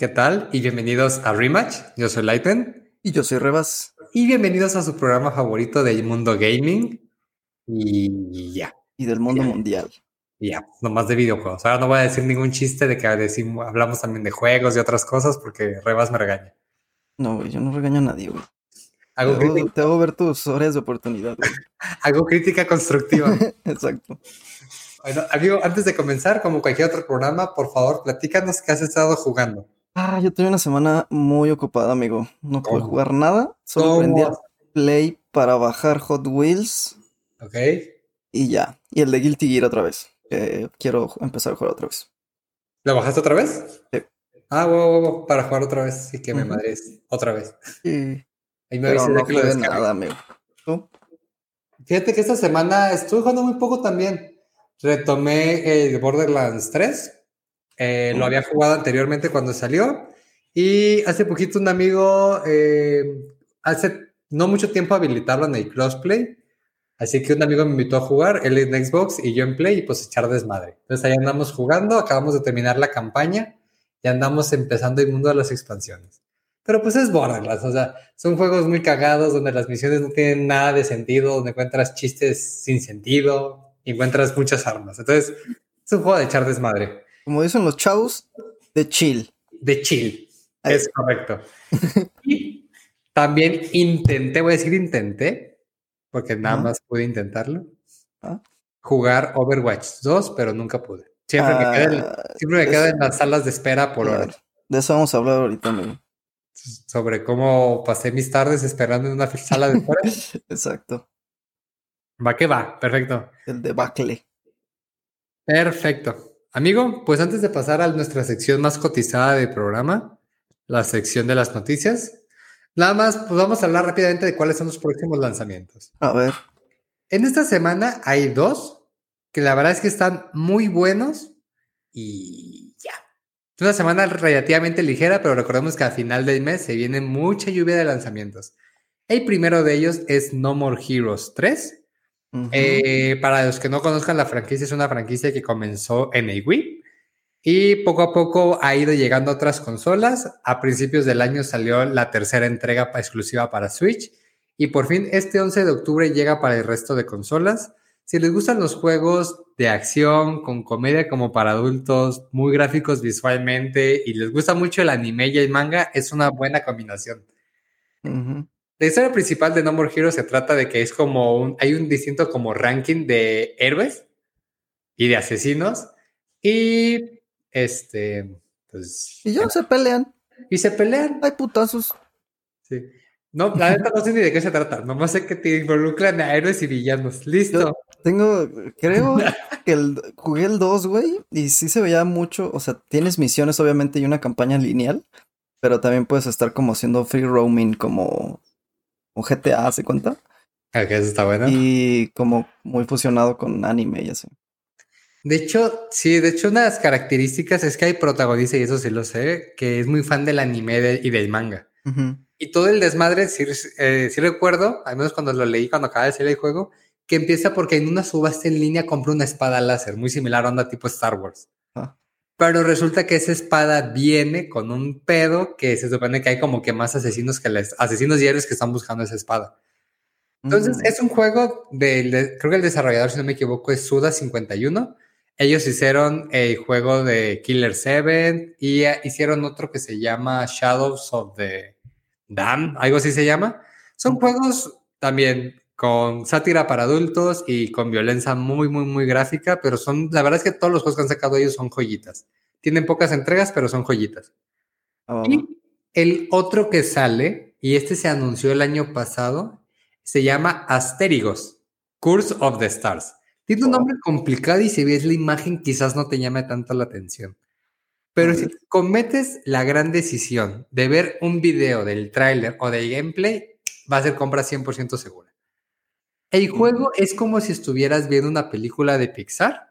¿qué tal? Y bienvenidos a Rematch. Yo soy Lighten. Y yo soy Rebas. Y bienvenidos a su programa favorito del mundo gaming. Y ya. Y del mundo mundial. Ya, nomás de videojuegos. Ahora no voy a decir ningún chiste de que decimos, hablamos también de juegos y otras cosas porque Rebas me regaña. No, güey, yo no regaño a nadie, güey. Hago te, hago ver tus áreas de oportunidad. Güey. hago crítica constructiva. Exacto. Bueno, amigo, antes de comenzar, como cualquier otro programa, por favor, platícanos qué has estado jugando. Ah, yo tuve una semana muy ocupada, amigo. No pude jugar nada. Solo aprendí a Play para bajar Hot Wheels. Ok. Y ya. Y el de Guilty Gear otra vez. quiero empezar a jugar otra vez. ¿Lo bajaste otra vez? Sí. Ah, wow, wow, para jugar otra vez. Sí, que me madres. Otra vez. Sí. Ahí me Pero no que lo nada, amigo. ¿Tú? Fíjate que esta semana estuve jugando muy poco también. Retomé el Borderlands 3. Eh, lo había jugado anteriormente cuando salió. Y hace poquito un amigo, eh, hace no mucho tiempo habilitaron el crossplay. Así que un amigo me invitó a jugar, él en Xbox y yo en Play, y pues echar desmadre. Entonces ahí andamos jugando, acabamos de terminar la campaña y andamos empezando el mundo de las expansiones. Pero pues es Borderlands, o sea, son juegos muy cagados donde las misiones no tienen nada de sentido, donde encuentras chistes sin sentido, encuentras muchas armas. Entonces, es un juego de echar desmadre. Como dicen los chavos, de chill. De chill. Ahí. Es correcto. y también intenté, voy a decir intenté, porque nada más pude intentarlo, Ah. jugar Overwatch 2, pero nunca pude. Siempre me quedé, en- Ah, siempre me es- quedo en las salas de espera por claro. horas. De eso vamos a hablar ahorita, amigo. Sobre cómo pasé mis tardes esperando en una sala de espera. Exacto. va que va, perfecto. El debacle. Perfecto. Amigo, pues antes de pasar a nuestra sección más cotizada del programa, la sección de las noticias, nada más, pues vamos a hablar rápidamente de cuáles son los próximos lanzamientos. A ver. En esta semana hay dos que la verdad es que están muy buenos y ya. Es una semana relativamente ligera, pero recordemos que a final del mes se viene mucha lluvia de lanzamientos. El primero de ellos es No More Heroes 3. Eh, para los que no conozcan, la franquicia es una franquicia que comenzó en el Wii y poco a poco ha ido llegando a otras consolas. A principios del año salió la tercera entrega exclusiva para Switch y por fin este 11 de octubre llega para el resto de consolas. Si les gustan los juegos de acción con comedia como para adultos, muy gráficos visualmente y les gusta mucho el anime y el manga, es una buena combinación. La historia principal de No More Heroes se trata de que es como un, hay un distinto como ranking de héroes y de asesinos y este, pues, Y ya se pelean. y se pelean. Hay putazos. Sí. No, la neta no sé ni de qué se trata, nomás sé que te involucran a héroes y villanos. Listo. Tengo, creo que el, jugué el 2, güey, y sí se veía mucho, o sea, tienes misiones obviamente y una campaña lineal, pero también puedes estar como haciendo free roaming como, como GTA, ¿se cuenta? Ok, eso está bueno. Y como muy fusionado con anime y así. De hecho, sí, de hecho, una de las características es que hay protagonista, y eso sí lo sé, que es muy fan del anime de- y del manga. Y todo el desmadre, sí, eh, sí recuerdo, al menos cuando lo leí, cuando acaba de salir el juego, que empieza porque en una subasta en línea compré una espada láser, muy similar a onda tipo Star Wars. Ah. Pero resulta que esa espada viene con un pedo que se supone que hay como que más asesinos que les, asesinos diarios que están buscando esa espada. Entonces, Mm. es un juego del, de- creo que el desarrollador, si no me equivoco, es Suda51. Ellos hicieron el juego de Killer 7 y eh, hicieron otro que se llama Shadows of the Dam, algo así se llama. Son juegos también con sátira para adultos y con violencia muy, muy, muy gráfica, pero son, la verdad es que todos los juegos que han sacado ellos son joyitas. Tienen pocas entregas, pero son joyitas. Ah. Y el otro que sale, y este se anunció el año pasado, se llama Asterigos, Curse of the Stars. Tiene un nombre complicado y si ves la imagen quizás no te llame tanto la atención. Pero si cometes la gran decisión de ver un video del tráiler o del gameplay, va a ser compra 100% segura. El juego es como si estuvieras viendo una película de Pixar,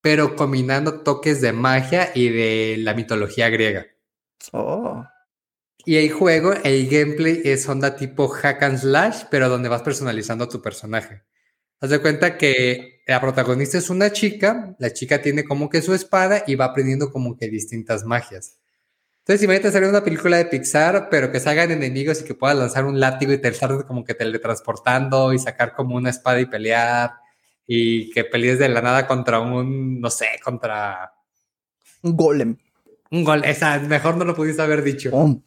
pero combinando toques de magia y de la mitología griega. Oh, Y el juego, el gameplay es onda tipo hack and slash, pero donde vas personalizando a tu personaje. Haz de cuenta que la protagonista es una chica, la chica tiene como que su espada y va aprendiendo como que distintas magias. Entonces, imagínate hacer una película de Pixar, pero que salgan enemigos y que puedas lanzar un látigo y te estar como que teletransportando y sacar como una espada y pelear y que pelees de la nada contra un, no sé, contra un golem. Un gol, esa, mejor no lo pudiste haber dicho. Un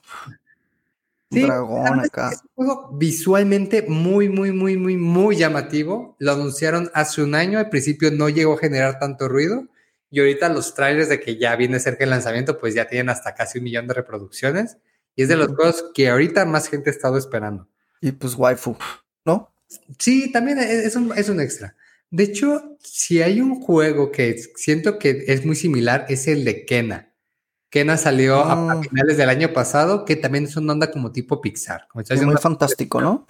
dragón acá. Es un juego visualmente muy, muy, muy, muy, muy llamativo. Lo anunciaron hace un año. Al principio no llegó a generar tanto ruido. Y ahorita los trailers de que ya viene cerca el lanzamiento, pues ya tienen hasta casi un millón de reproducciones. Y es de los juegos que ahorita más gente ha estado esperando. Y pues waifu, ¿no? Sí, también es un, es un extra. De hecho, si hay un juego que siento que es muy similar, es el de Kena. Kena salió a, ah. finales del año pasado, que también es una onda como tipo Pixar. muy fantástico, ¿no?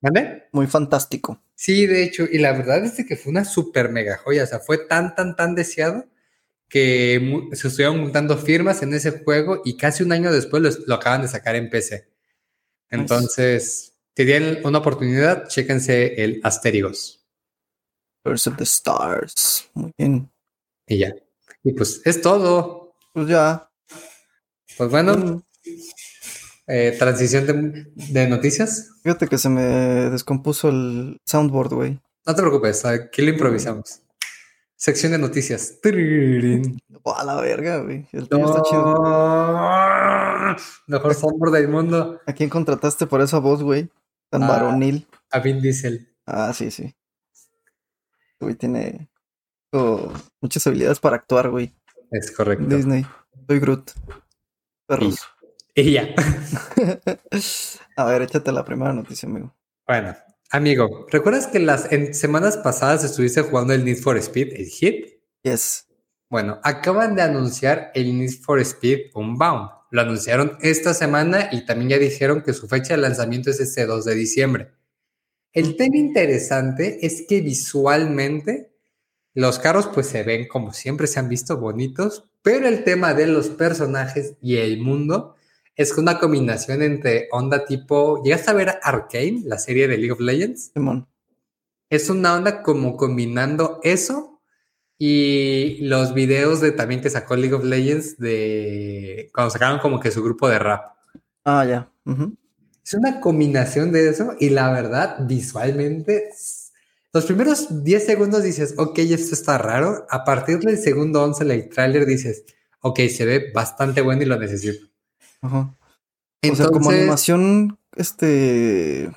¿Vale? Muy fantástico. Sí, de hecho, y la verdad es que fue una super mega joya, o sea, fue tan, tan, tan deseado que se estuvieron juntando firmas en ese juego y casi un año después lo, acaban de sacar en PC. Entonces, si tienen una oportunidad, chéquense el Asterigos. Curse of the Stars. Muy bien. Y ya. Y pues es todo. Pues ya. Pues bueno. Mm. Eh, transición de, noticias. Fíjate que se me descompuso el soundboard, güey. No te preocupes, aquí lo improvisamos. Sección de noticias. a la verga, güey. El tuyo está chido. Mejor soundboard del mundo. ¿A quién contrataste por esa voz, güey? Tan varonil. A Vin Diesel. Ah, sí, sí. Güey, tiene muchas habilidades para actuar, güey. Es correcto. Disney. Soy Groot. Perros. Y, ya. A ver, échate la primera noticia, amigo. Bueno, amigo, ¿recuerdas que las semanas pasadas estuviste jugando el Need for Speed, el Hit? Yes. Bueno, acaban de anunciar el Need for Speed Unbound. Lo anunciaron esta semana y también ya dijeron que su fecha de lanzamiento es este 2 de diciembre. El tema interesante es que visualmente los carros pues se ven como siempre se han visto bonitos, pero el tema de los personajes y el mundo es una combinación entre onda tipo, ¿llegaste a ver Arcane, la serie de League of Legends? Simón. Es una onda como combinando eso y los videos de también que sacó League of Legends de cuando sacaron como que su grupo de rap. Ah, ya. Es una combinación de eso y la verdad, visualmente, los primeros 10 segundos dices, ok, esto está raro. A partir del segundo 11 el trailer dices, ok, se ve bastante bueno y lo necesito. Ajá. o sea, como animación, este,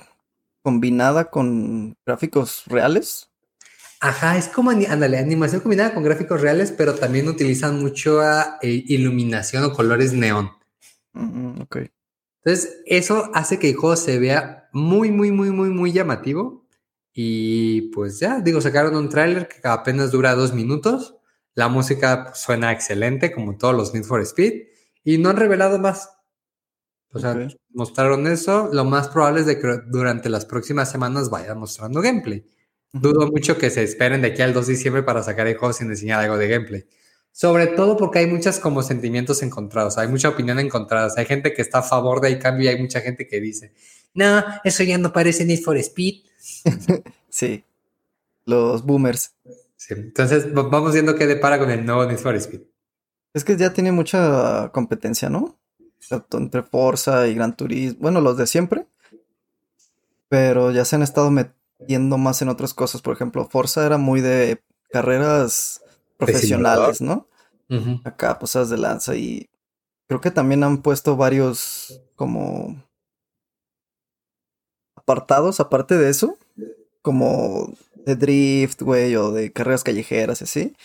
combinada con gráficos reales. Ajá, es como, ándale, animación combinada con gráficos reales, pero también utilizan mucho eh, iluminación o colores neón. ok. Entonces, eso hace que el juego se vea muy, muy, muy, muy, muy llamativo. Y pues ya, digo, sacaron un tráiler que apenas dura dos minutos. La música suena excelente, como todos los Need for Speed. Y no han revelado más. O sea, mostraron eso. Lo más probable es de que durante las próximas semanas vayan mostrando gameplay. Dudo mucho que se esperen de aquí al 2 de diciembre para sacar el juego sin enseñar algo de gameplay. Sobre todo porque hay muchas como sentimientos encontrados, hay mucha opinión encontrada. Hay gente que está a favor del cambio y hay mucha gente que dice, no, eso ya no parece Need for Speed. sí, los boomers. Sí. Entonces vamos viendo qué depara con el nuevo Need for Speed. Es que ya tiene mucha competencia, ¿no? Entre Forza y Gran Turismo, bueno, los de siempre. Pero ya se han estado metiendo más en otras cosas. Por ejemplo, Forza era muy de carreras profesionales, ¿no? Acá, posas de lanza y creo que también han puesto varios como apartados aparte de eso, como de drift, güey, o de carreras callejeras y así.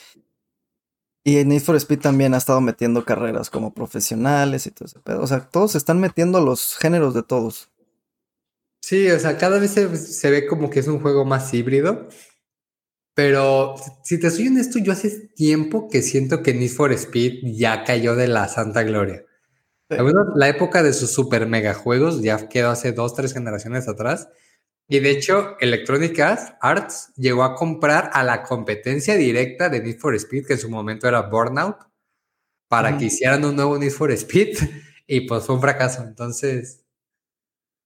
Y en Need for Speed también ha estado metiendo carreras como profesionales y todo ese pedo. O sea, todos están metiendo los géneros de todos. Sí, o sea, cada vez se ve como que es un juego más híbrido. Pero si te soy honesto, yo hace tiempo que siento que Need for Speed ya cayó de la santa gloria. La época de sus super mega juegos ya quedó hace dos, tres generaciones atrás. Y de hecho, Electronic Arts llegó a comprar a la competencia directa de Need for Speed, que en su momento era Burnout, para que hicieran un nuevo Need for Speed. Y pues fue un fracaso. Entonces.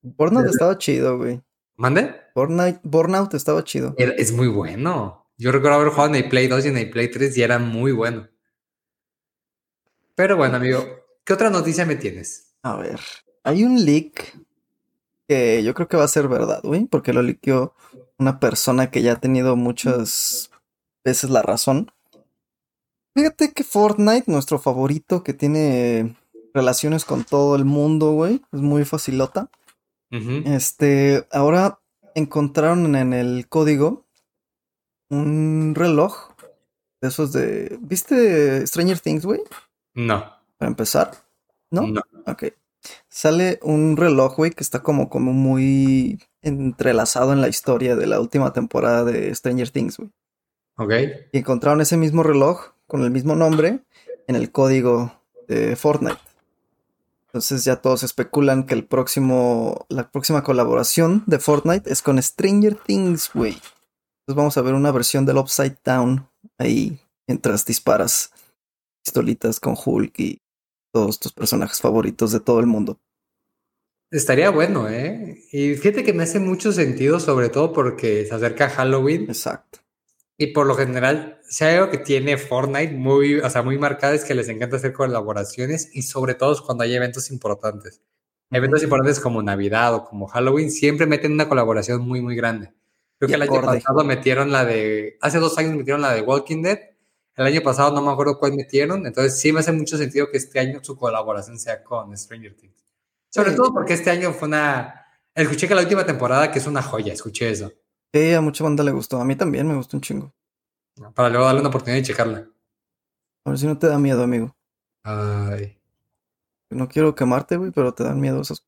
Burnout estaba chido, güey. ¿Mande? Burnout, Burnout estaba chido. Es muy bueno. Yo recuerdo haber jugado en el Play 2 y en el Play 3 y era muy bueno. Pero bueno, amigo, ¿Qué otra noticia me tienes? A ver, hay un leak que yo creo que va a ser verdad, güey, porque lo liqueó una persona que ya ha tenido muchas veces la razón. Fíjate que Fortnite, nuestro favorito que tiene relaciones con todo el mundo, güey, es muy facilota. Este, ahora encontraron en el código un reloj de esos de. ¿Viste Stranger Things, güey? No. Para empezar, ¿no? No. Ok. Sale un reloj, güey, que está como, como muy entrelazado en la historia de la última temporada de Stranger Things, güey. Ok. Y encontraron ese mismo reloj con el mismo nombre en el código de Fortnite. Entonces ya todos especulan que el próximo, la próxima colaboración de Fortnite es con Stranger Things, güey. Entonces vamos a ver una versión del Upside Down ahí mientras disparas pistolitas con Hulk y todos tus personajes favoritos de todo el mundo. Estaría bueno, ¿eh? Y fíjate que me hace mucho sentido, sobre todo porque se acerca Halloween. Exacto. Y por lo general, si hay algo que tiene Fortnite muy, o sea, muy marcado es que les encanta hacer colaboraciones y sobre todo cuando hay eventos importantes. Eventos importantes como Navidad o como Halloween siempre meten una colaboración muy, muy grande. Creo que el año pasado metieron la de, hace dos años metieron la de Walking Dead. El año pasado no me acuerdo cuál metieron. Entonces sí me hace mucho sentido que este año su colaboración sea con Stranger Things. Sobre todo porque este año fue una... Escuché que la última temporada que es una joya, escuché eso. Sí, a mucha banda le gustó. A mí también me gustó un chingo. Para luego darle una oportunidad de checarla. A ver si no te da miedo, amigo. Ay. No quiero quemarte, güey, pero te dan miedo esos.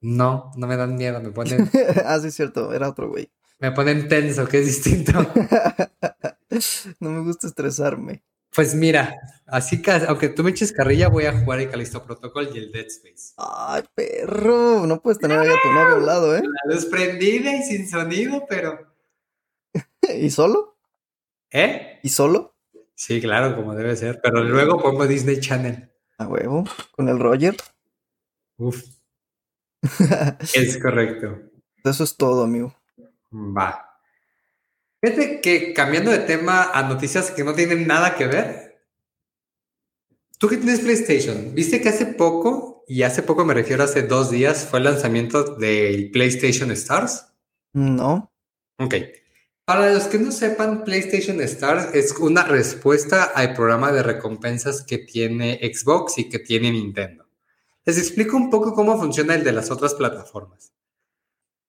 No, no me dan miedo, me ponen. ah, sí, es cierto, era otro güey. Me ponen tenso, que es distinto. no me gusta estresarme. Pues mira, así que aunque tú me eches carrilla, voy a jugar el Calisto Protocol y el Dead Space. Ay, perro, no puedes tener ahí a tu novio al lado, ¿eh? La luz prendida y sin sonido, pero. ¿Y solo? ¿Eh? ¿Y solo? Sí, claro, como debe ser. Pero luego pongo Disney Channel. A huevo, con el Roger. Uf. es correcto. Eso es todo, amigo. Va. Fíjate que cambiando de tema a noticias que no tienen nada que ver. Tú que tienes PlayStation, ¿viste que hace poco, y hace poco me refiero a hace dos días, fue el lanzamiento del PlayStation Stars? No. Ok. Para los que no sepan, PlayStation Stars es una respuesta al programa de recompensas que tiene Xbox y que tiene Nintendo. Les explico un poco cómo funciona el de las otras plataformas.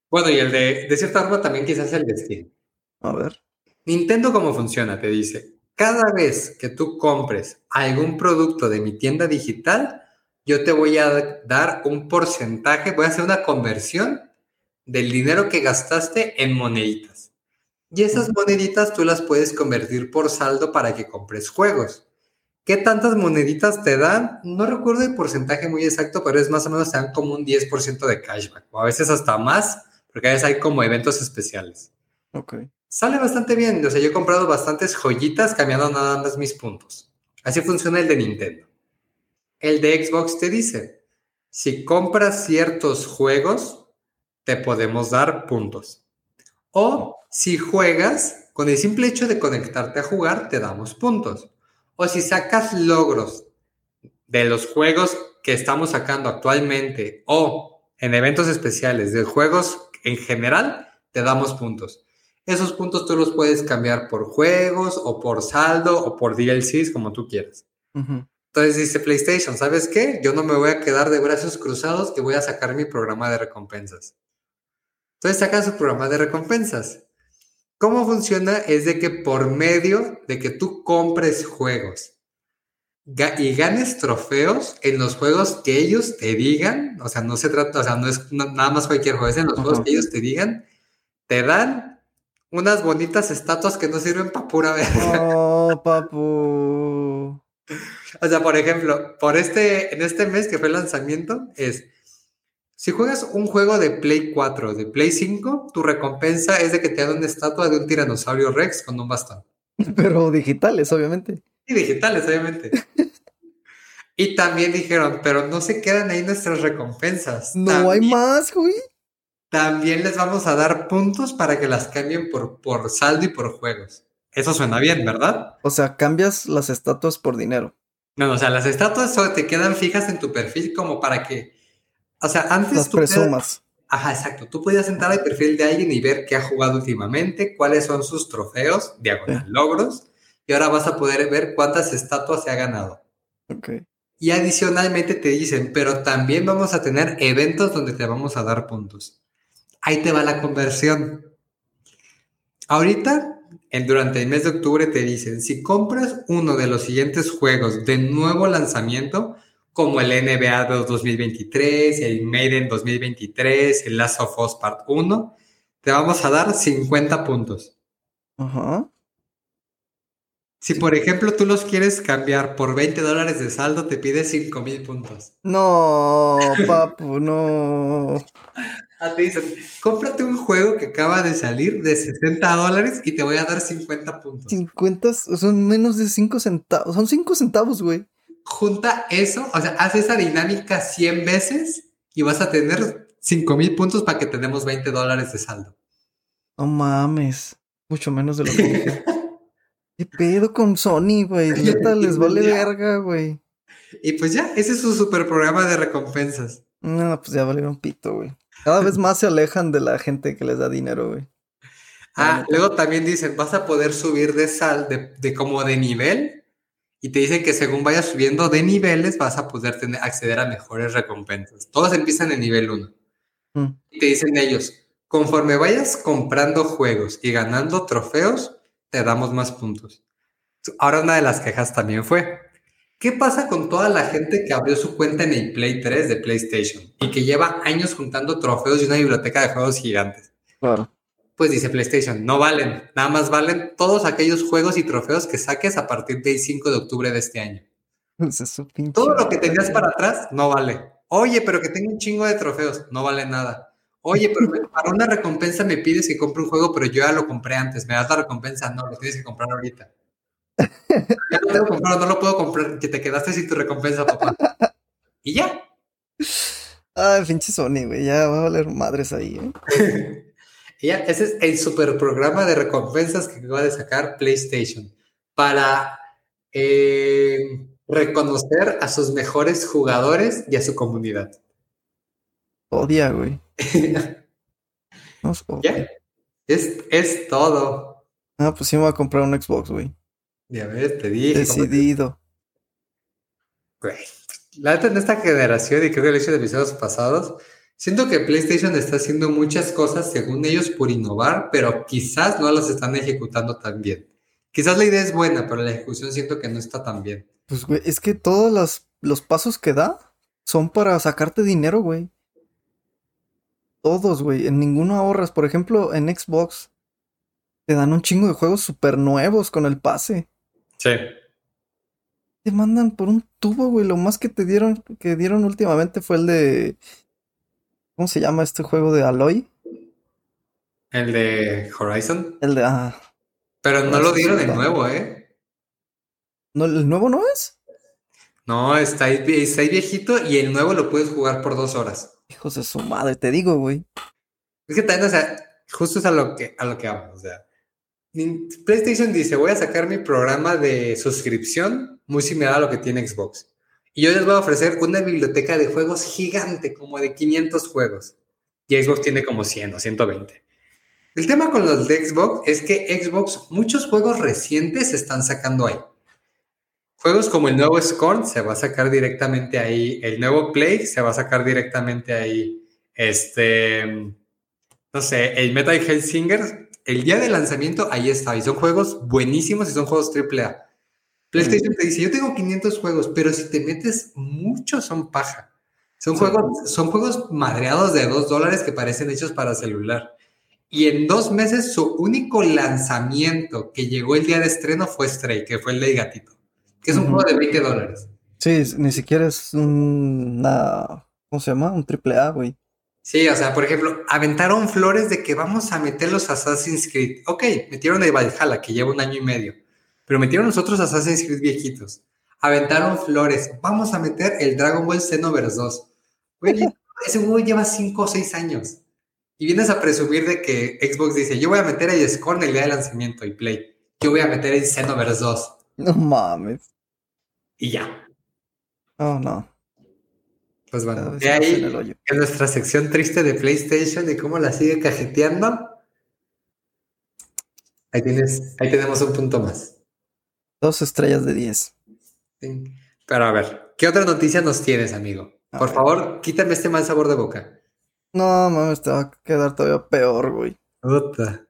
Bueno, y el de, de cierta forma también quizás el de Steam. A ver. Nintendo cómo funciona, te dice, cada vez que tú compres algún producto de mi tienda digital, yo te voy a dar un porcentaje, voy a hacer una conversión del dinero que gastaste en moneditas. Y esas moneditas tú las puedes convertir por saldo para que compres juegos. ¿Qué tantas moneditas te dan? No recuerdo el porcentaje muy exacto, pero es más o menos te dan como un 10% de cashback, o a veces hasta más, porque a veces hay como eventos especiales. Ok. Sale bastante bien. O sea, yo he comprado bastantes joyitas cambiando nada más mis puntos. Así funciona el de Nintendo. El de Xbox te dice, si compras ciertos juegos, te podemos dar puntos. O si juegas, con el simple hecho de conectarte a jugar, te damos puntos. O si sacas logros de los juegos que estamos sacando actualmente o en eventos especiales de juegos en general, te damos puntos. Esos puntos tú los puedes cambiar por juegos o por saldo o por DLCs, como tú quieras. Entonces dice PlayStation, ¿sabes qué? Yo no me voy a quedar de brazos cruzados que voy a sacar mi programa de recompensas. Entonces sacan su programa de recompensas. ¿Cómo funciona? Es de que por medio de que tú compres juegos y ganes trofeos en los juegos que ellos te digan, o sea, no se trata, o sea, no es nada más cualquier juego, es en los juegos que ellos te digan, te dan unas bonitas estatuas que no sirven para pura verga. Oh, papu. O sea, por ejemplo, por este, en este mes que fue el lanzamiento, es si juegas un juego de Play 4, de Play 5, tu recompensa es de que te dan una estatua de un tiranosaurio Rex con un bastón. Pero digitales, obviamente. Sí, digitales, obviamente. y también dijeron, pero no se quedan ahí nuestras recompensas. No hay más, güey. También les vamos a dar puntos para que las cambien por, por saldo y por juegos. Eso suena bien, ¿verdad? O sea, cambias las estatuas por dinero. No, o sea, las estatuas solo te quedan fijas en tu perfil como para que, o sea, antes Las tú presumas. Ajá, exacto. Tú podías entrar al perfil de alguien y ver qué ha jugado últimamente, cuáles son sus trofeos, diagonal, logros, y ahora vas a poder ver cuántas estatuas se ha ganado. Ok. Y adicionalmente te dicen, pero también vamos a tener eventos donde te vamos a dar puntos. Ahí te va la conversión. Ahorita, en- durante el mes de octubre, te dicen, si compras uno de los siguientes juegos de nuevo lanzamiento, como el NBA de 2023, el Maiden 2023, el Last of Us Part 1, te vamos a dar 50 puntos. Ajá. Si, por ejemplo, tú los quieres cambiar por 20 dólares de saldo, te pide 5 mil puntos. No, papu, no. Ah, te dicen, cómprate un juego que acaba de salir de 60 dólares y te voy a dar 50 puntos. 50 son menos de 5 centavos. Son 5 centavos, güey. Junta eso, o sea, haz esa dinámica 100 veces y vas a tener 5 mil puntos para que tenemos 20 dólares de saldo. No mames. Mucho menos de lo que dije. ¿Qué pedo con Sony, güey? Neta, les vale verga, güey. Y pues ya, ese es su super programa de recompensas. No, pues ya valieron pito, güey. Cada vez más se alejan de la gente que les da dinero, güey. Ah, luego también dicen, vas a poder subir de sal, de, de como de nivel, y te dicen que según vayas subiendo de niveles, vas a poder tener, acceder a mejores recompensas. Todos empiezan en nivel 1. Mm. Y te dicen ellos, conforme vayas comprando juegos y ganando trofeos, te damos más puntos. Ahora una de las quejas también fue, ¿qué pasa con toda la gente que abrió su cuenta en el Play 3 de PlayStation y que lleva años juntando trofeos y una biblioteca de juegos gigantes? Claro. Pues dice PlayStation, no valen, nada más valen todos aquellos juegos y trofeos que saques a partir del 5 de octubre de este año. Es Todo lo que tenías para atrás no vale. Oye, pero que tengo un chingo de trofeos, no vale nada. Oye, pero para una recompensa me pides que compre un juego, pero yo ya lo compré antes. ¿Me das la recompensa? No, lo tienes que comprar ahorita. Ya lo tengo comprado, no lo puedo comprar, que te quedaste sin tu recompensa, papá. Y ya. Ay, pinche Sony, güey. Ya va a valer madres ahí, ¿eh? Y ya, ese es el super programa de recompensas que acaba de sacar PlayStation para eh, reconocer a sus mejores jugadores y a su comunidad. Odia, güey. Odia. Ya, es, es todo. Ah, pues sí me voy a comprar un Xbox, güey. Ya ves, te dije. Decidido. Güey, La neta en esta generación, y creo que lo he dicho en episodios pasados, siento que PlayStation está haciendo muchas cosas según ellos por innovar, pero quizás no las están ejecutando tan bien. Quizás la idea es buena, pero la ejecución siento que no está tan bien. Pues, güey, es que todos los, los pasos que da son para sacarte dinero, güey. Todos, güey. En ninguno ahorras. Por ejemplo, en Xbox te dan un chingo de juegos súper nuevos con el pase. Sí. Te mandan por un tubo, güey. Lo más que te dieron, que dieron últimamente fue el de. ¿Cómo se llama este juego de Aloy? El de Horizon. El de. Ah. Pero no lo dieron de nuevo, ¿eh? ¿No, ¿El nuevo no es? No, está ahí, está ahí viejito y el nuevo lo puedes jugar por dos horas. Hijos de su madre, te digo, güey. Es que también, o sea, justo es a lo que, a lo que vamos. O sea, PlayStation dice, voy a sacar mi programa de suscripción muy similar a lo que tiene Xbox. Y yo les voy a ofrecer una biblioteca de juegos gigante, como de 500 juegos. Y Xbox tiene como 100 o 120. El tema con los de Xbox es que Xbox, muchos juegos recientes se están sacando ahí. Juegos como el nuevo Scorn se va a sacar directamente ahí. El nuevo Play se va a sacar directamente ahí. Este, no sé, el Metal Hellsinger, el día de lanzamiento, ahí está. Y son juegos buenísimos y son juegos AAA. PlayStation te dice, yo tengo 500 juegos, pero si te metes, muchos son paja. Son, Sí. juegos, son juegos madreados de 2 dólares que parecen hechos para celular. Y en dos meses su único lanzamiento que llegó el día de estreno fue Stray, que fue el de gatito, que es un juego de 20 dólares. Sí, ni siquiera es un- una. ¿Cómo se llama? Un triple A, güey. Sí, o sea, por ejemplo, aventaron flores de que vamos a meter los Assassin's Creed. Ok, metieron el Valhalla, que lleva un año y medio, pero metieron los otros Assassin's Creed viejitos. Aventaron flores, vamos a meter el Dragon Ball Xenoverse 2. Güey, ese juego lleva 5 o 6 años. Y vienes a presumir de que Xbox dice, yo voy a meter el Scorn el día de lanzamiento y Play. Yo voy a meter el Xenoverse 2. No mames. Y ya. Oh, no. Pues bueno, de ahí en nuestra sección triste de PlayStation y cómo la sigue cajeteando. Ahí tienes, ahí tenemos un punto más. Dos estrellas de 10. Sí. Pero a ver, ¿qué otra noticia nos tienes, amigo? A Por ver. favor, quítame este mal sabor de boca. No, mames, te va a quedar todavía peor, güey. Puta.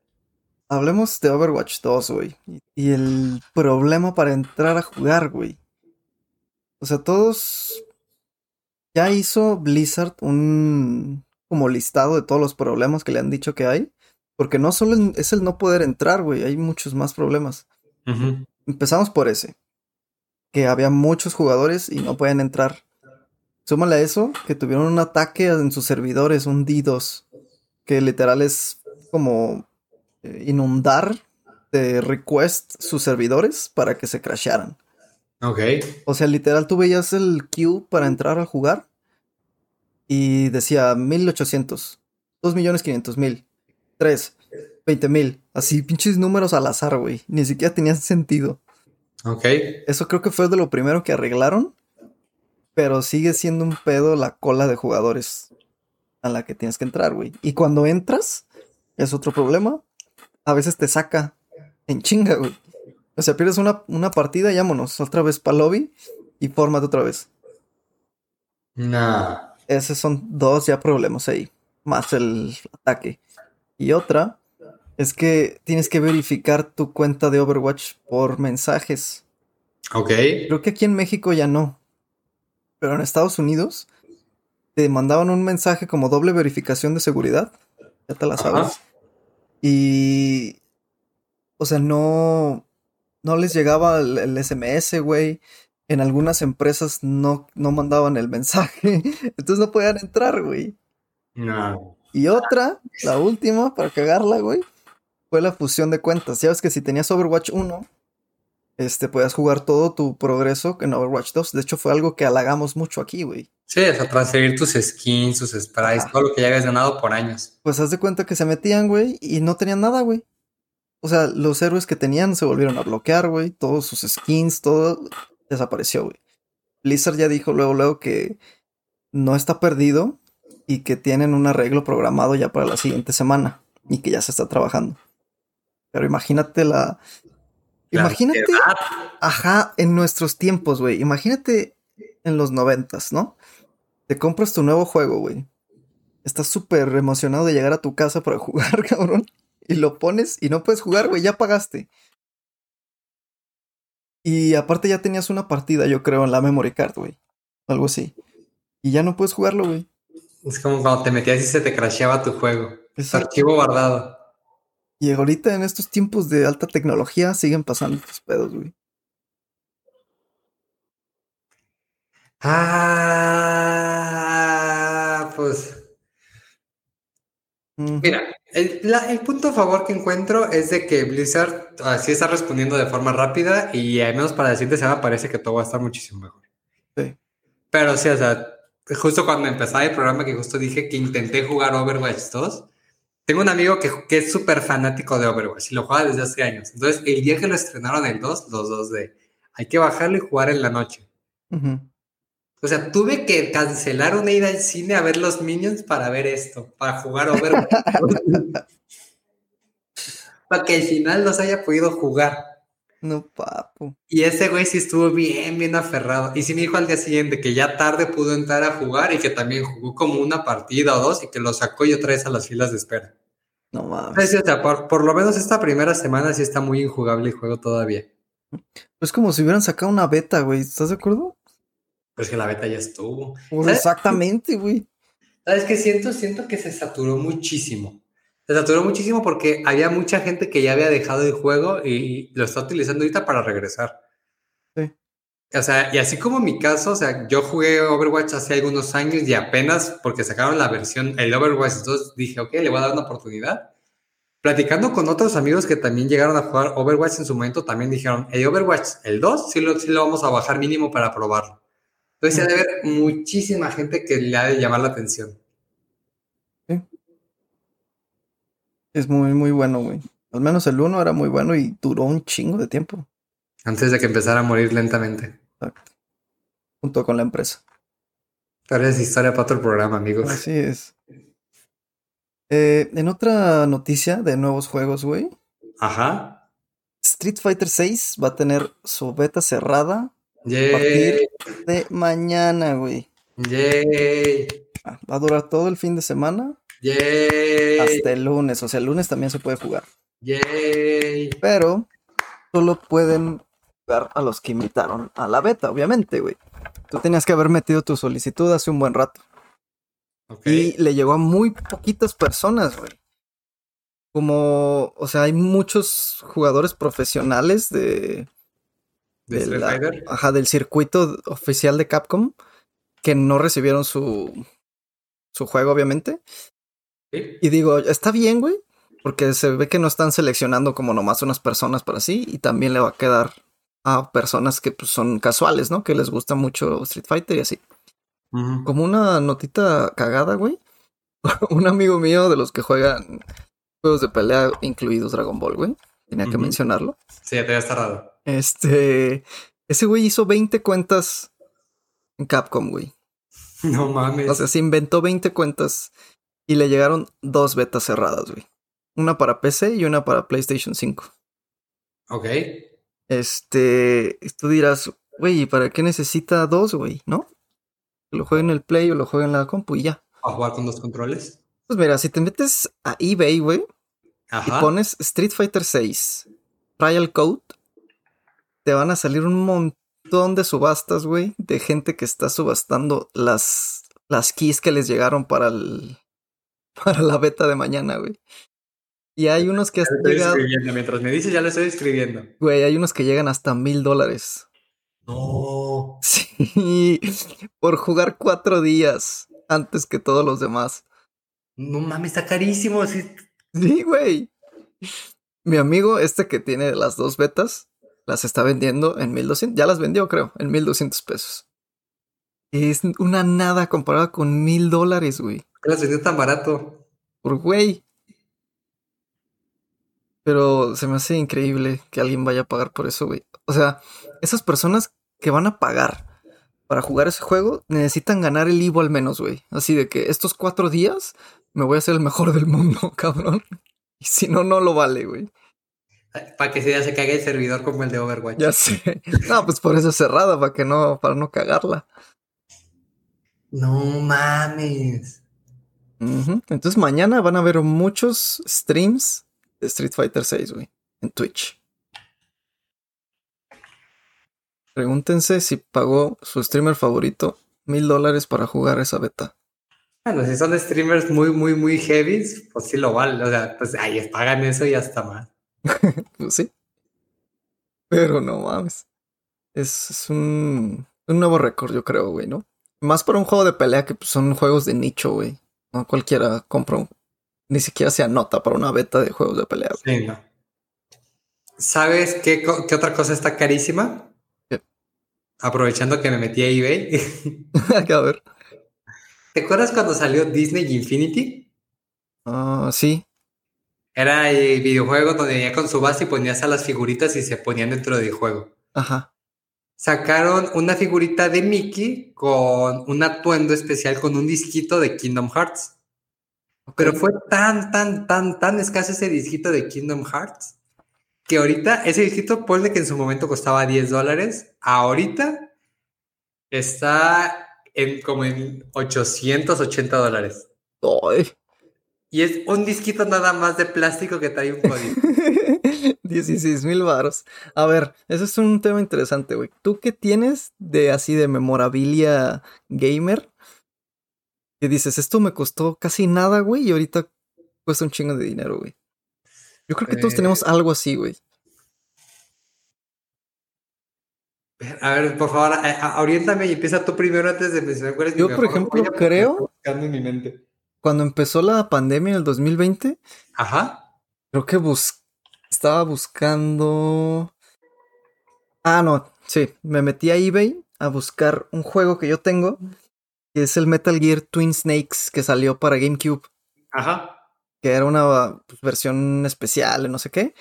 Hablemos de Overwatch 2, güey. Y el problema para entrar a jugar, güey. O sea, todos... Ya hizo Blizzard un como listado de todos los problemas que le han dicho que hay. Porque no solo es el no poder entrar, güey. Hay muchos más problemas. Empezamos por ese. Que había muchos jugadores y no pueden entrar. Súmale a eso que tuvieron un ataque en sus servidores, un DDoS. Que literal es como eh, inundar de request sus servidores para que se crasharan. Ok. O sea, literal tú veías el queue para entrar a jugar y decía 1800, 2.500.000, 3, 20.000. Así pinches números al azar, güey. Ni siquiera tenían sentido. Ok. Eso creo que fue de lo primero que arreglaron. Pero sigue siendo un pedo la cola de jugadores a la que tienes que entrar, güey. Y cuando entras, es otro problema. A veces te saca en chinga, güey. O sea, pierdes una, una partida y vámonos otra vez para lobby y fórmate otra vez. Nah. Esos son dos ya problemas ahí. Más el ataque. Y otra es que tienes que verificar tu cuenta de Overwatch por mensajes. Ok. Creo que aquí en México ya no. Pero en Estados Unidos te mandaban un mensaje como doble verificación de seguridad. Ya te la Ajá. sabes. Y. O sea, no. No les llegaba el, el SMS, güey. En algunas empresas no, no mandaban el mensaje. Entonces no podían entrar, güey. No. Y otra, la última, para cagarla, güey, fue la fusión de cuentas. Ya ves que si tenías Overwatch 1, este, podías jugar todo tu progreso en Overwatch 2. De hecho, fue algo que halagamos mucho aquí, güey. Sí, o sea, transferir tus skins, tus sprites, Ajá. todo lo que ya habías ganado por años. Pues haz de cuenta que se metían, güey, y no tenían nada, güey. O sea, los héroes que tenían se volvieron a bloquear, güey. Todos sus skins, todo desapareció, güey. Blizzard ya dijo luego, luego que no está perdido y que tienen un arreglo programado ya para la siguiente semana y que ya se está trabajando. Pero imagínate la... La Imagínate, ajá, en nuestros tiempos, güey. Imagínate en los noventas, ¿no? Te compras tu nuevo juego, güey. Estás súper emocionado de llegar a tu casa para jugar, cabrón. Y lo pones y no puedes jugar, güey, ya pagaste. Y aparte ya tenías una partida, yo creo, en la memory card, güey. Algo así. Y ya no puedes jugarlo, güey. Es como cuando te metías y se te crasheaba tu juego. Exacto. archivo guardado. Y ahorita en estos tiempos de alta tecnología siguen pasando estos pedos, güey. Ah, pues mira, el, la- el punto a favor que encuentro es de que Blizzard así está respondiendo de forma rápida y al menos para la siguiente semana parece que todo va a estar muchísimo mejor. Sí. Pero sí, o sea, justo cuando empezaba el programa que justo dije que intenté jugar Overwatch 2, tengo un amigo que, que es súper fanático de Overwatch y lo juega desde hace años. Entonces, el día que lo estrenaron el 2, los dos de, hay que bajarlo y jugar en la noche. Ujú. O sea, tuve que cancelar una ida al cine a ver los Minions para ver esto, para jugar Overwatch. para que al final los haya podido jugar. No, papu. Y ese güey sí estuvo bien, bien aferrado. Y sí me dijo al día siguiente que ya tarde pudo entrar a jugar y que también jugó como una partida o dos y que lo sacó y otra vez a las filas de espera. No mames. O sea, por, por lo menos esta primera semana sí está muy injugable el juego todavía. Es como si hubieran sacado una beta, güey. ¿Estás de acuerdo? Pero es que la beta ya estuvo. Pues. Exactamente, güey. ¿Sabes qué siento? Siento que se saturó muchísimo. Se saturó muchísimo porque había mucha gente que ya había dejado el juego y lo está utilizando ahorita para regresar. Sí. O sea, y así como en mi caso, o sea, yo jugué Overwatch hace algunos años y apenas porque sacaron la versión, el Overwatch 2, dije, ok, le voy a dar una oportunidad. Platicando con otros amigos que también llegaron a jugar Overwatch en su momento, también dijeron, el Overwatch, el 2, sí lo, sí lo vamos a bajar mínimo para probarlo. Entonces, sí ha de haber muchísima gente que le ha de llamar la atención. Es muy, muy bueno, güey. Al menos el uno era muy bueno y duró un chingo de tiempo. Antes de que empezara a morir lentamente. Exacto. junto con la empresa. Pero es historia para otro programa, amigos. Así es. Eh, en otra noticia de nuevos juegos, güey. Ajá. Street Fighter VI va a tener su beta cerrada a partir de mañana, güey. Yay. Ah, Va a durar todo el fin de semana Yay. hasta el lunes. O sea, el lunes también se puede jugar. Yay. Pero solo pueden jugar a los que invitaron a la beta, obviamente, güey. Tú tenías que haber metido tu solicitud hace un buen rato. Ok. Y le llegó a muy poquitas personas, güey. Como, o sea, hay muchos jugadores profesionales de, ¿De de Street la- Fighter? ajá, del circuito oficial de Capcom que no recibieron su, su juego, obviamente. Sí. Y digo, está bien, güey, porque se ve que no están seleccionando como nomás unas personas para sí, y también le va a quedar a personas que pues, son casuales, ¿no? Que les gusta mucho Street Fighter y así. Como una notita cagada, güey. Un amigo mío de los que juegan juegos de pelea, incluidos Dragon Ball, güey. Tenía que mencionarlo. Sí, ya te habías tardado. Este. Ese güey hizo 20 cuentas en Capcom, güey. No mames. O sea, se inventó 20 cuentas y le llegaron dos betas cerradas, güey. Una para PC y una para PlayStation 5. ok. Este. Tú dirás, güey, ¿y para qué necesita dos, güey? ¿No? Que lo juegue en el Play o lo juegue en la compu y ya. ¿A jugar con dos controles? Pues mira, si te metes a eBay, güey, Ajá. y pones Street Fighter 6 Trial Code, te van a salir un montón de subastas, güey, de gente que está subastando las, las keys que les llegaron para el para la beta de mañana, güey. Y hay unos que hasta llegan. Mientras me dices, ya lo estoy escribiendo. güey, hay unos que llegan hasta mil dólares. No. Sí, por jugar cuatro días antes que todos los demás. No mames, está carísimo. Sí. Sí, güey. Mi amigo, este que tiene las dos betas, las está vendiendo en 1200. Ya las vendió, creo, en 1200 pesos. Es una nada comparada con mil dólares, güey. ¿Por qué las vendió tan barato? Por güey. Pero se me hace increíble que alguien vaya a pagar por eso, güey. O sea, esas personas que van a pagar para jugar ese juego necesitan ganar el Ivo al menos, güey. Así de que estos cuatro días me voy a hacer el mejor del mundo, cabrón. Y si no, no lo vale, güey. Para que se ya se cague el servidor como el de Overwatch. Ya sé. No, pues por eso es cerrada, para que no, para no cagarla. No mames. Entonces mañana van a haber muchos streams de Street Fighter 6, güey, en Twitch. Pregúntense si pagó su streamer favorito mil dólares para jugar esa beta. Bueno, si son streamers muy, muy, muy heavy, pues sí lo vale. O sea, pues ahí pagan eso y hasta más. Pues sí. Pero no mames. Es, es un, un nuevo récord, yo creo, güey, ¿no? Más para un juego de pelea que pues, son juegos de nicho, güey. No cualquiera compra un- Ni siquiera se anota para una beta de juegos de pelea. güey. Sí, no. ¿Sabes qué, qué otra cosa está carísima? ¿Qué? Aprovechando que me metí a eBay. a ver. ¿Te acuerdas cuando salió Disney Infinity? Ah, sí. Era el videojuego donde venía con su base y ponías a las figuritas y se ponían dentro del juego. Ajá. Sacaron una figurita de Mickey con un atuendo especial con un disquito de Kingdom Hearts. Pero fue tan, tan, tan, tan escaso ese disquito de Kingdom Hearts que ahorita ese disquito, ponle que en su momento costaba 10 dólares. Ahorita está en como en 880 dólares. Ay. Y es un disquito nada más de plástico que trae un código. 16 mil varos. A ver, eso es un tema interesante, güey. ¿Tú qué tienes de así de memorabilia gamer? Que dices, esto me costó casi nada, güey, y ahorita cuesta un chingo de dinero, güey. Yo creo que todos Eh, tenemos algo así, güey. A ver, por favor, a- a- oriéntame y empieza tú primero antes de mencionar cuál es mi Yo, por ejemplo, creo- en mi mente. Cuando empezó la pandemia en el 2020, Ajá. creo que bus estaba buscando. Ah, no, sí, me metí a eBay a buscar un juego que yo tengo, que es el Metal Gear Twin Snakes que salió para GameCube. Ajá. que era una pues, versión especial, no sé qué.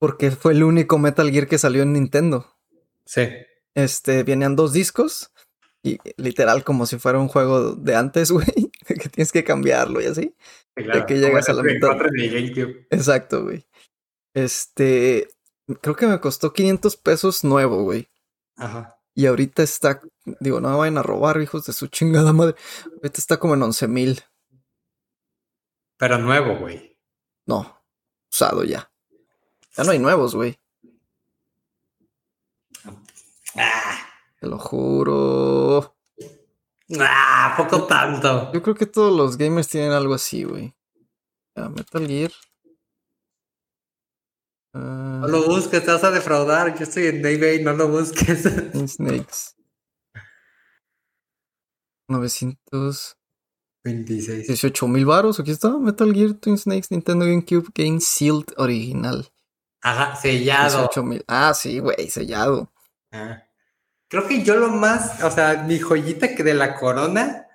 Porque fue el único Metal Gear que salió en Nintendo. Sí. Este, venían dos discos y literal como si fuera un juego de antes, güey, que tienes que cambiarlo y así. Claro, que llegas a la mitad. 64 de GameCube. Exacto, güey. Este, creo que me costó 500 pesos nuevo, güey. Ajá. Y ahorita está, digo, no me vayan a robar, hijos de su chingada madre. Ahorita está como en 11 mil. Pero nuevo, güey. No, usado ya. Ya no hay nuevos, güey. Ah, Te lo juro. ah, poco tanto. Yo creo que todos los gamers tienen algo así, güey. Ya, Metal Gear. Ah, No lo busques, te vas a defraudar. Yo estoy en eBay, no lo busques. Snakes. 918 26. mil baros. Aquí está. Metal Gear Twin Snakes Nintendo GameCube Game Sealed original. Ajá, sellado. 18 mil. Ah, sí, güey, sellado. Ah. Creo que yo lo más, o sea, mi joyita que de la corona,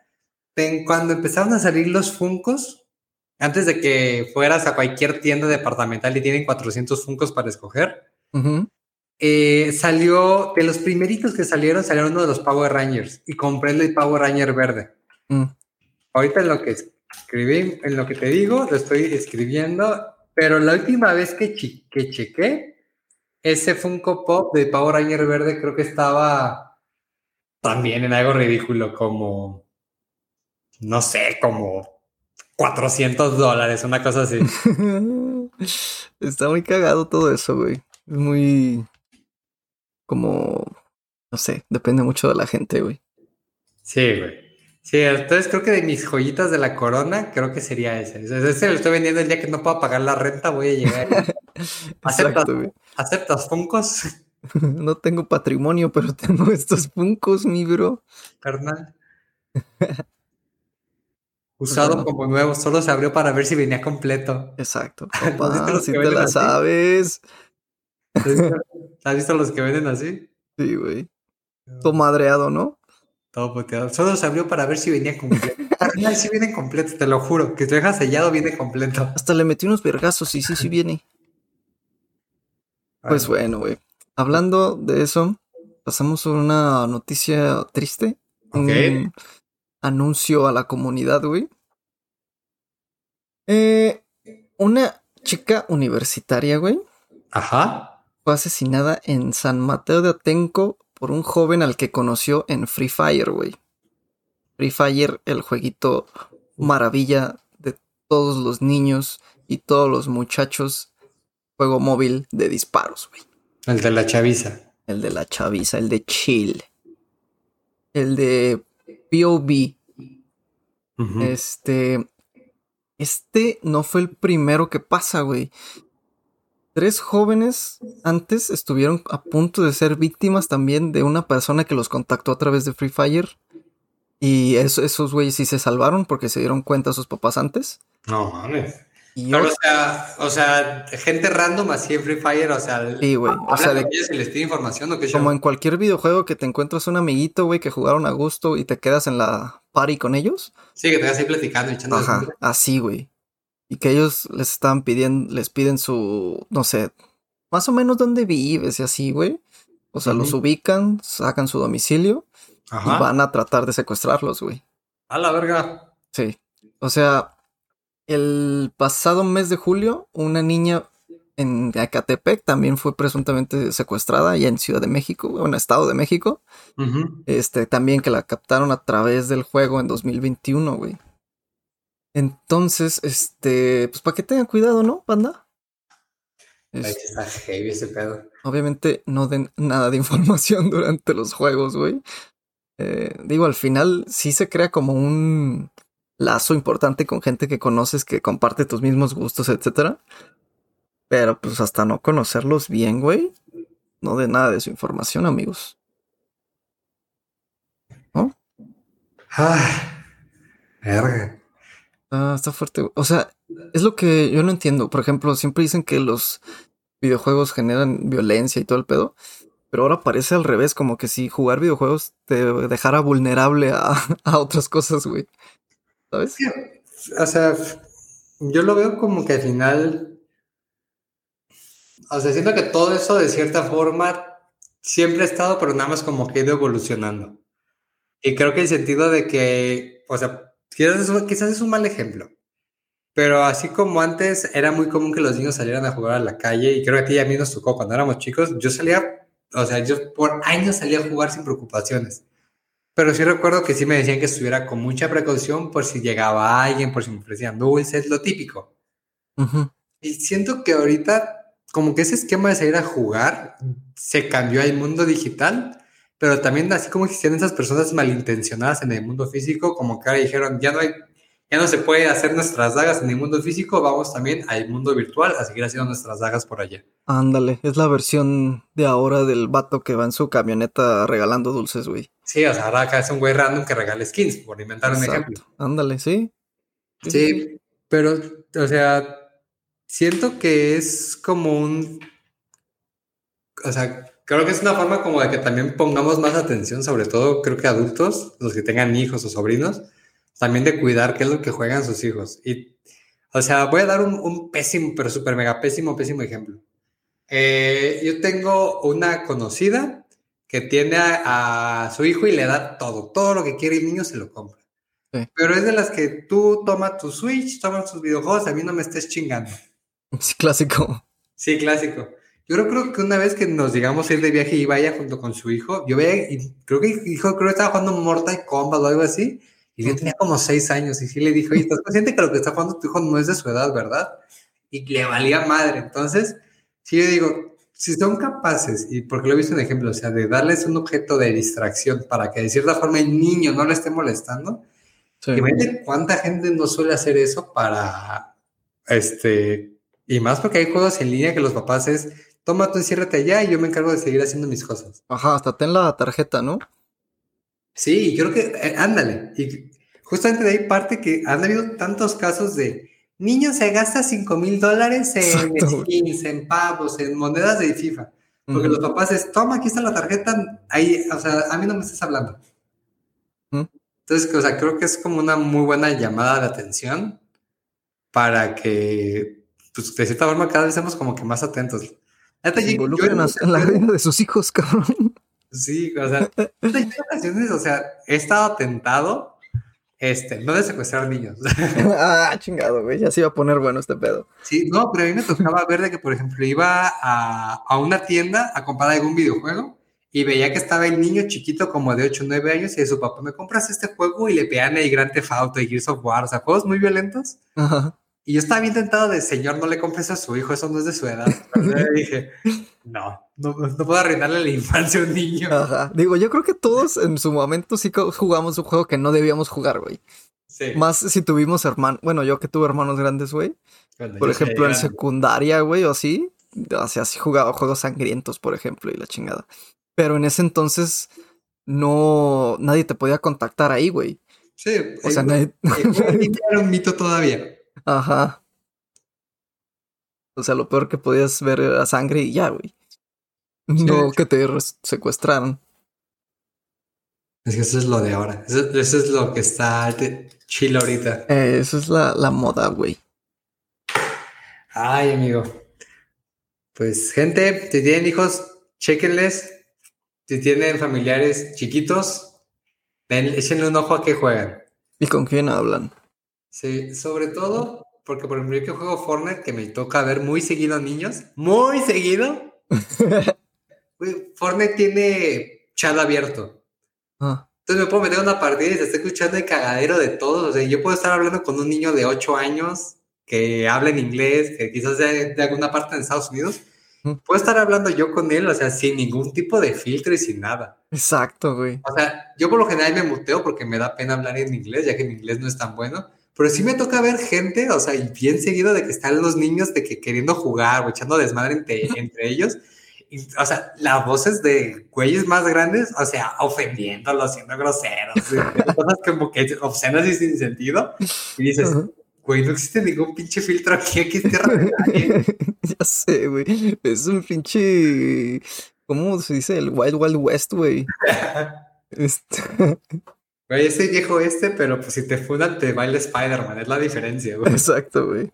cuando empezaron a salir los Funcos, antes de que fueras a cualquier tienda departamental y tienen 400 Funcos para escoger, Ujú. eh, salió, de los primeritos que salieron, salieron uno de los Power Rangers y compré el Power Ranger verde. Mm. Ahorita en lo que escribí, en lo que te digo, lo estoy escribiendo, pero la última vez que, chi- que chequé, ese Funko Pop de Power Ranger verde creo que estaba también en algo ridículo, como, no sé, como 400 dólares, una cosa así. Está muy cagado todo eso, güey. Es muy. Como. No sé, depende mucho de la gente, güey. Sí, güey. Sí, entonces creo que de mis joyitas de la corona, creo que sería ese. Ese lo estoy vendiendo el día que no pueda pagar la renta, voy a llegar. ¿Aceptas, Exacto, güey. ¿Aceptas Funkos, No tengo patrimonio, pero tengo estos puncos, mi bro. carnal? Usado como nuevo, solo se abrió para ver si venía completo. Exacto. ¿Has visto Papá, los si que te la así? sabes. ¿Has visto, has visto los que venden así? Sí, güey. Todo madreado, ¿no? Todo puteado. Solo se abrió para ver si venía completo. Carnal, sí viene completo, te lo juro. Que te deja sellado, viene completo. Hasta le metí unos vergazos y sí, sí viene. Pues bueno, güey. Hablando de eso, pasamos a una noticia triste. Un anuncio a la comunidad, güey. Eh, una chica universitaria, güey, Ajá. fue asesinada en San Mateo de Atenco por un joven al que conoció en Free Fire, güey. Free Fire, el jueguito maravilla de todos los niños y todos los muchachos. Juego móvil de disparos, güey. El de la chaviza. El de la chaviza, el de chill. El de POV. Ujú. Este. Este no fue el primero que pasa, güey. Tres jóvenes antes estuvieron a punto de ser víctimas también de una persona que los contactó a través de Free Fire. Y eso- esos güeyes sí se salvaron porque se dieron cuenta sus papás antes. No mames. Y Pero, o sea, o sea, gente random así en Free Fire, o sea, Sí, güey. O sea, de- y les información o qué como show? en cualquier videojuego que te encuentras un amiguito, güey, que jugaron a gusto y te quedas en la party con ellos. Sí, que te vas ahí platicando y echando Ajá, así, güey. Y que ellos les estaban pidiendo, les piden su, no sé, más o menos dónde vives y así, güey. O sea, los ubican, sacan su domicilio y Ajá. van a tratar de secuestrarlos, güey. A la verga. Sí. O sea, el pasado mes de julio, una niña en Acatepec también fue presuntamente secuestrada, ya en Ciudad de México, en Estado de México. Este, también que la captaron a través del juego en 2021, güey. Entonces, este, pues para que tengan cuidado, ¿no, banda? Ay, Es- sí está heavy ese pedo. obviamente no den nada de información durante los juegos, güey. Eh, digo, al final sí se crea como un lazo importante con gente que conoces, que comparte tus mismos gustos, etcétera. Pero pues hasta no conocerlos bien, güey, no de nada de su información, amigos. Ay, verga. Ah, está fuerte. güey. O sea, es lo que yo no entiendo. Por ejemplo, siempre dicen que los videojuegos generan violencia y todo el pedo. Pero ahora parece al revés, como que si jugar videojuegos te dejara vulnerable a, a otras cosas, güey. ¿Sabes? O sea, yo lo veo como que al final. O sea, siento que todo eso de cierta forma siempre ha estado, pero nada más como que ha ido evolucionando. Y creo que el sentido de que, o sea, quizás es, quizás es un mal ejemplo, pero así como antes era muy común que los niños salieran a jugar a la calle, y creo que a ti y a mí nos tocó cuando éramos chicos, yo salía, o sea, yo por años salía a jugar sin preocupaciones. Pero sí recuerdo que sí me decían que estuviera con mucha precaución por si llegaba alguien, por si me ofrecían dulces, lo típico. Y siento que ahorita, como que ese esquema de salir a jugar se cambió al mundo digital, pero también así como existían esas personas malintencionadas en el mundo físico, como que ahora dijeron, ya no hay, ya no se puede hacer nuestras dagas en el mundo físico, vamos también al mundo virtual a seguir haciendo nuestras dagas por allá. Ándale, es la versión de ahora del vato que va en su camioneta regalando dulces, güey. Sí, o sea, ahora acá es un güey random que regala skins, por inventar un ejemplo. Ándale, ¿sí? Sí, pero, o sea, siento que es como un... O sea, creo que es una forma como de que también pongamos más atención, sobre todo creo que adultos, los que tengan hijos o sobrinos, también de cuidar qué es lo que juegan sus hijos. Y, o sea, voy a dar un, pésimo, pero súper mega pésimo, pésimo ejemplo. Eh, yo tengo una conocida que tiene a, su hijo y le da todo, todo lo que quiere el niño se lo compra. Pero es de las que tú toma tu Switch, toma tus videojuegos, a mí no me estés chingando. Sí, clásico. Sí, clásico. Yo creo, que una vez que nos digamos ir de viaje y vaya junto con su hijo, yo veía, y creo que hijo creo que estaba jugando Mortal Kombat o algo así, y yo tenía como seis años, y sí le dijo, oye, ¿estás consciente que lo que está jugando tu hijo no es de su edad, verdad? Y le valía madre. Entonces, sí yo digo, si son capaces, y porque lo he visto en ejemplo, o sea, de darles un objeto de distracción para que de cierta forma el niño no le esté molestando, sí. imagínate cuánta gente no suele hacer eso para, este, y más porque hay juegos en línea que los papás es, toma tú enciérrate allá y yo me encargo de seguir haciendo mis cosas. Ajá, hasta ten la tarjeta, ¿no? Sí, creo que, eh, ándale, y justamente de ahí parte que han habido tantos casos de, Niño se gasta 5 mil dólares en skins, en pavos, en monedas de FIFA. Porque los papás es, toma, aquí está la tarjeta, ahí, o sea, a mí no me estás hablando. Entonces, o sea, creo que es como una muy buena llamada de atención para que, pues, de cierta forma, cada vez seamos como que más atentos. involucren en la vida de sus hijos, cabrón. Sí, o sea, ocasiones, o sea, he estado atentado este, no de secuestrar niños. ah, chingado, güey. Ya se iba a poner bueno este pedo. Sí, no, pero a mí me tocaba ver de que, por ejemplo, iba a, a una tienda a comprar algún videojuego y veía que estaba el niño chiquito como de 8 o 9 años y de su papá, ¿me compras este juego? Y le pegan el Grand Theft Auto y Gears of War, o sea, juegos muy violentos. Ajá. Y yo estaba bien tentado de, señor, no le compres a su hijo, eso no es de su edad. Dije, no, no, no, puedo arruinarle la infancia a un niño. Ajá. Digo, yo creo que todos en su momento sí jugamos un juego que no debíamos jugar, güey. Sí. Más si tuvimos hermanos, bueno, yo que tuve hermanos grandes, güey. Por ejemplo, en secundaria, güey, o así. O sea, sí jugaba juegos sangrientos, por ejemplo, y la chingada. Pero en ese entonces no, nadie te podía contactar ahí, güey. Sí, o sea, nadie... era un mito todavía. Ajá. O sea, lo peor que podías ver era sangre y ya, güey. no que te secuestraron. Es que eso es lo de ahora. Eso, es lo que está chill ahorita. Eh, eso es la, la moda, güey. Ay, amigo. Pues, gente, si tienen hijos, chequenles. Si tienen familiares chiquitos, échenle un ojo a qué juegan. ¿Y con quién hablan? Sí, sobre todo porque por ejemplo yo que juego Fortnite, que me toca ver muy seguido a niños, muy seguido. Fortnite tiene chat abierto. Ah. Entonces me puedo meter una partida y se está escuchando el cagadero de todos. O sea, yo puedo estar hablando con un niño de 8 años que habla en inglés, que quizás sea de alguna parte de Estados Unidos. Puedo estar hablando yo con él, o sea, sin ningún tipo de filtro y sin nada. Exacto, güey. O sea, yo por lo general me muteo porque me da pena hablar en inglés, ya que mi inglés no es tan bueno. Pero sí me toca ver gente, o sea, y bien seguido de que están los niños de que queriendo jugar o echando desmadre entre, entre ellos. Y, o sea, las voces de güeyes más grandes, o sea, ofendiéndolos, siendo groseros, cosas como que obscenas y sin sentido. Y dices, güey, no existe ningún pinche filtro aquí, aquí es tierra Ya sé, güey. Es un pinche. ¿Cómo se dice? El Wild Wild West, güey. este. Güey, ese viejo este, pero pues si te fundan te baila Spider-Man, es la diferencia, güey. Exacto, güey.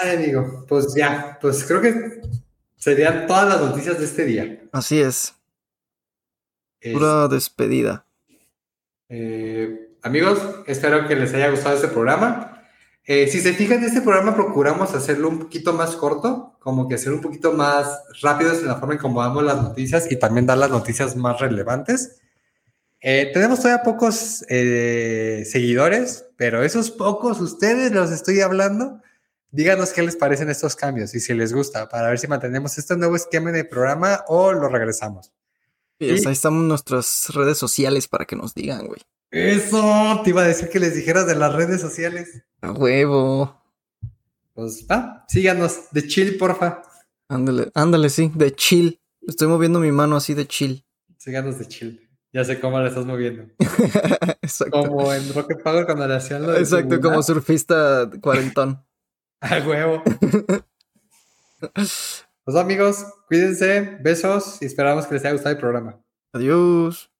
Ay, amigo, pues ya, pues creo que Serían todas las noticias de este día. Así es. Pura despedida. Eh, amigos, espero que les haya gustado este programa. Eh, si se fijan, este programa procuramos hacerlo un poquito más corto, como que ser un poquito más rápidos en la forma en cómo damos las noticias y también dar las noticias más relevantes. Eh, tenemos todavía pocos seguidores, pero esos pocos, ustedes los estoy hablando. Díganos qué les parecen estos cambios y si les gusta, para ver si mantenemos este nuevo esquema de programa o lo regresamos. Y ahí están nuestras redes sociales para que nos digan, güey. Eso, te iba a decir que les dijeras de las redes sociales. A huevo. Pues va, síganos de chill, porfa. Ándale, ándale, sí, de chill. Estoy moviendo mi mano así de chill. Síganos de chill. Ya sé cómo la estás moviendo. Exacto. Como en Rocket Power cuando le hacían lo de Exacto, como surfista cuarentón. A huevo. Pues amigos, cuídense, besos y esperamos que les haya gustado el programa. Adiós.